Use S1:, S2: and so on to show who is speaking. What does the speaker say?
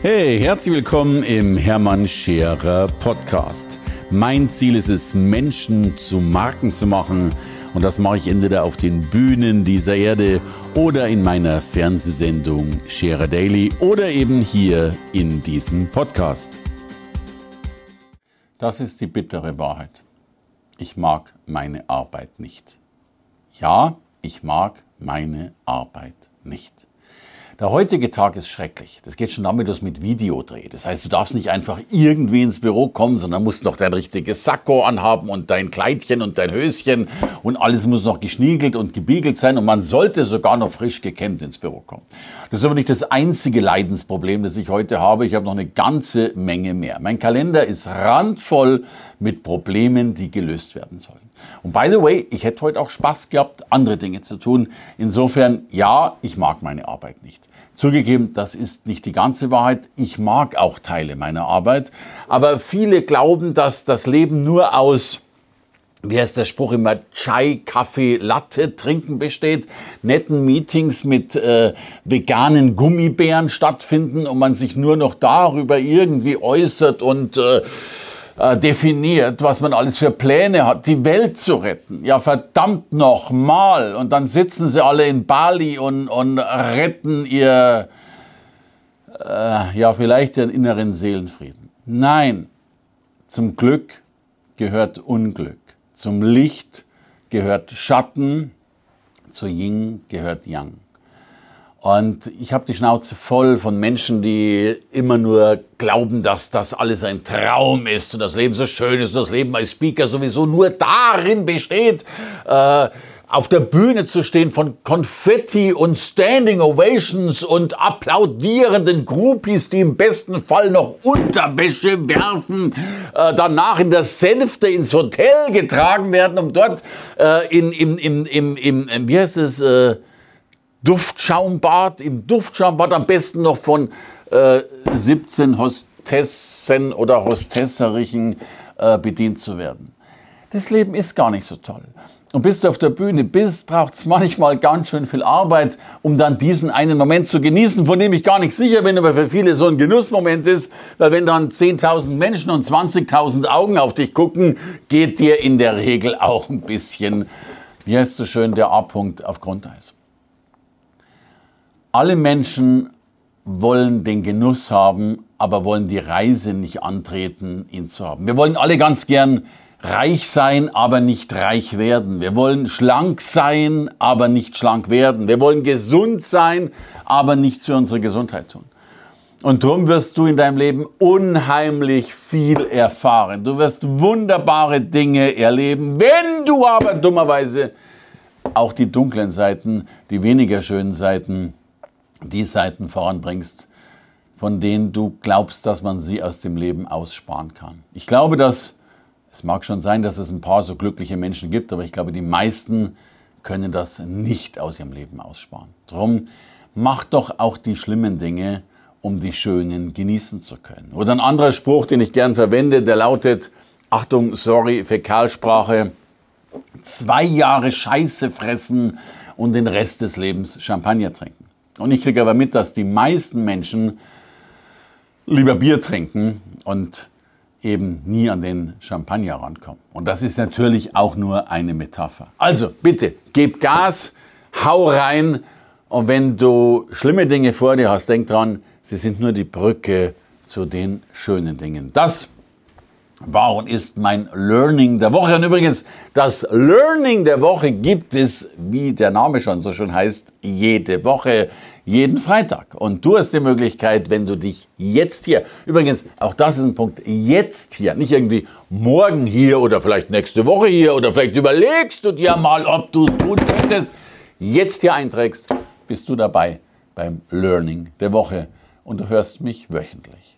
S1: Hey, herzlich willkommen im Hermann Scherer Podcast. Mein Ziel ist es, Menschen zu Marken zu machen. Und das mache ich entweder auf den Bühnen dieser Erde oder in meiner Fernsehsendung Scherer Daily oder eben hier in diesem Podcast. Das ist die bittere Wahrheit. Ich mag meine Arbeit nicht. Ja, ich mag meine Arbeit nicht. Der heutige Tag ist schrecklich. Das geht schon damit los mit Videodreh. Das heißt, du darfst nicht einfach irgendwie ins Büro kommen, sondern musst noch dein richtiges Sakko anhaben und dein Kleidchen und dein Höschen und alles muss noch geschniegelt und gebiegelt sein und man sollte sogar noch frisch gekämmt ins Büro kommen. Das ist aber nicht das einzige Leidensproblem, das ich heute habe. Ich habe noch eine ganze Menge mehr. Mein Kalender ist randvoll mit Problemen, die gelöst werden sollen. Und by the way, ich hätte heute auch Spaß gehabt, andere Dinge zu tun. Insofern, ja, ich mag meine Arbeit nicht. Zugegeben, das ist nicht die ganze Wahrheit. Ich mag auch Teile meiner Arbeit. Aber viele glauben, dass das Leben nur aus wie heißt der Spruch immer, Chai, Kaffee, Latte trinken besteht, netten Meetings mit äh, veganen Gummibären stattfinden und man sich nur noch darüber irgendwie äußert und äh, äh, definiert, was man alles für Pläne hat, die Welt zu retten. Ja, verdammt nochmal. Und dann sitzen sie alle in Bali und, und retten ihr, äh, ja, vielleicht ihren inneren Seelenfrieden. Nein, zum Glück gehört Unglück. Zum Licht gehört Schatten. Zu Yin gehört Yang. Und ich habe die Schnauze voll von Menschen, die immer nur glauben, dass das alles ein Traum ist und das Leben so schön ist und das Leben als Speaker sowieso nur darin besteht, äh, auf der Bühne zu stehen von Konfetti und Standing Ovations und applaudierenden Groupies, die im besten Fall noch Unterwäsche werfen, äh, danach in der Sänfte ins Hotel getragen werden, um dort äh, in, im, im, im, im, wie heißt es, äh, Duftschaumbad, im Duftschaumbad am besten noch von äh, 17 Hostessen oder Hostesserichen äh, bedient zu werden. Das Leben ist gar nicht so toll. Und bis du auf der Bühne bist, braucht es manchmal ganz schön viel Arbeit, um dann diesen einen Moment zu genießen, von dem ich gar nicht sicher bin, aber für viele so ein Genussmoment ist, weil wenn dann 10.000 Menschen und 20.000 Augen auf dich gucken, geht dir in der Regel auch ein bisschen, wie heißt so schön, der A-Punkt auf Grundeis. Alle Menschen wollen den Genuss haben, aber wollen die Reise nicht antreten, ihn zu haben. Wir wollen alle ganz gern reich sein, aber nicht reich werden. Wir wollen schlank sein, aber nicht schlank werden. Wir wollen gesund sein, aber nichts für unsere Gesundheit tun. Und darum wirst du in deinem Leben unheimlich viel erfahren. Du wirst wunderbare Dinge erleben, wenn du aber dummerweise auch die dunklen Seiten, die weniger schönen Seiten die Seiten voranbringst, von denen du glaubst, dass man sie aus dem Leben aussparen kann. Ich glaube, dass es mag schon sein, dass es ein paar so glückliche Menschen gibt, aber ich glaube, die meisten können das nicht aus ihrem Leben aussparen. Drum mach doch auch die schlimmen Dinge, um die schönen genießen zu können. Oder ein anderer Spruch, den ich gern verwende, der lautet, Achtung, sorry, Fäkalsprache, zwei Jahre Scheiße fressen und den Rest des Lebens Champagner trinken. Und ich kriege aber mit, dass die meisten Menschen lieber Bier trinken und eben nie an den Champagner rankommen. Und das ist natürlich auch nur eine Metapher. Also bitte, gib Gas, hau rein und wenn du schlimme Dinge vor dir hast, denk dran, sie sind nur die Brücke zu den schönen Dingen. Das war und ist mein Learning der Woche. Und übrigens, das Learning der Woche gibt es, wie der Name schon so schön heißt, jede Woche, jeden Freitag. Und du hast die Möglichkeit, wenn du dich jetzt hier, übrigens, auch das ist ein Punkt, jetzt hier, nicht irgendwie morgen hier oder vielleicht nächste Woche hier oder vielleicht überlegst du dir mal, ob du es tun könntest, jetzt hier einträgst, bist du dabei beim Learning der Woche und du hörst mich wöchentlich.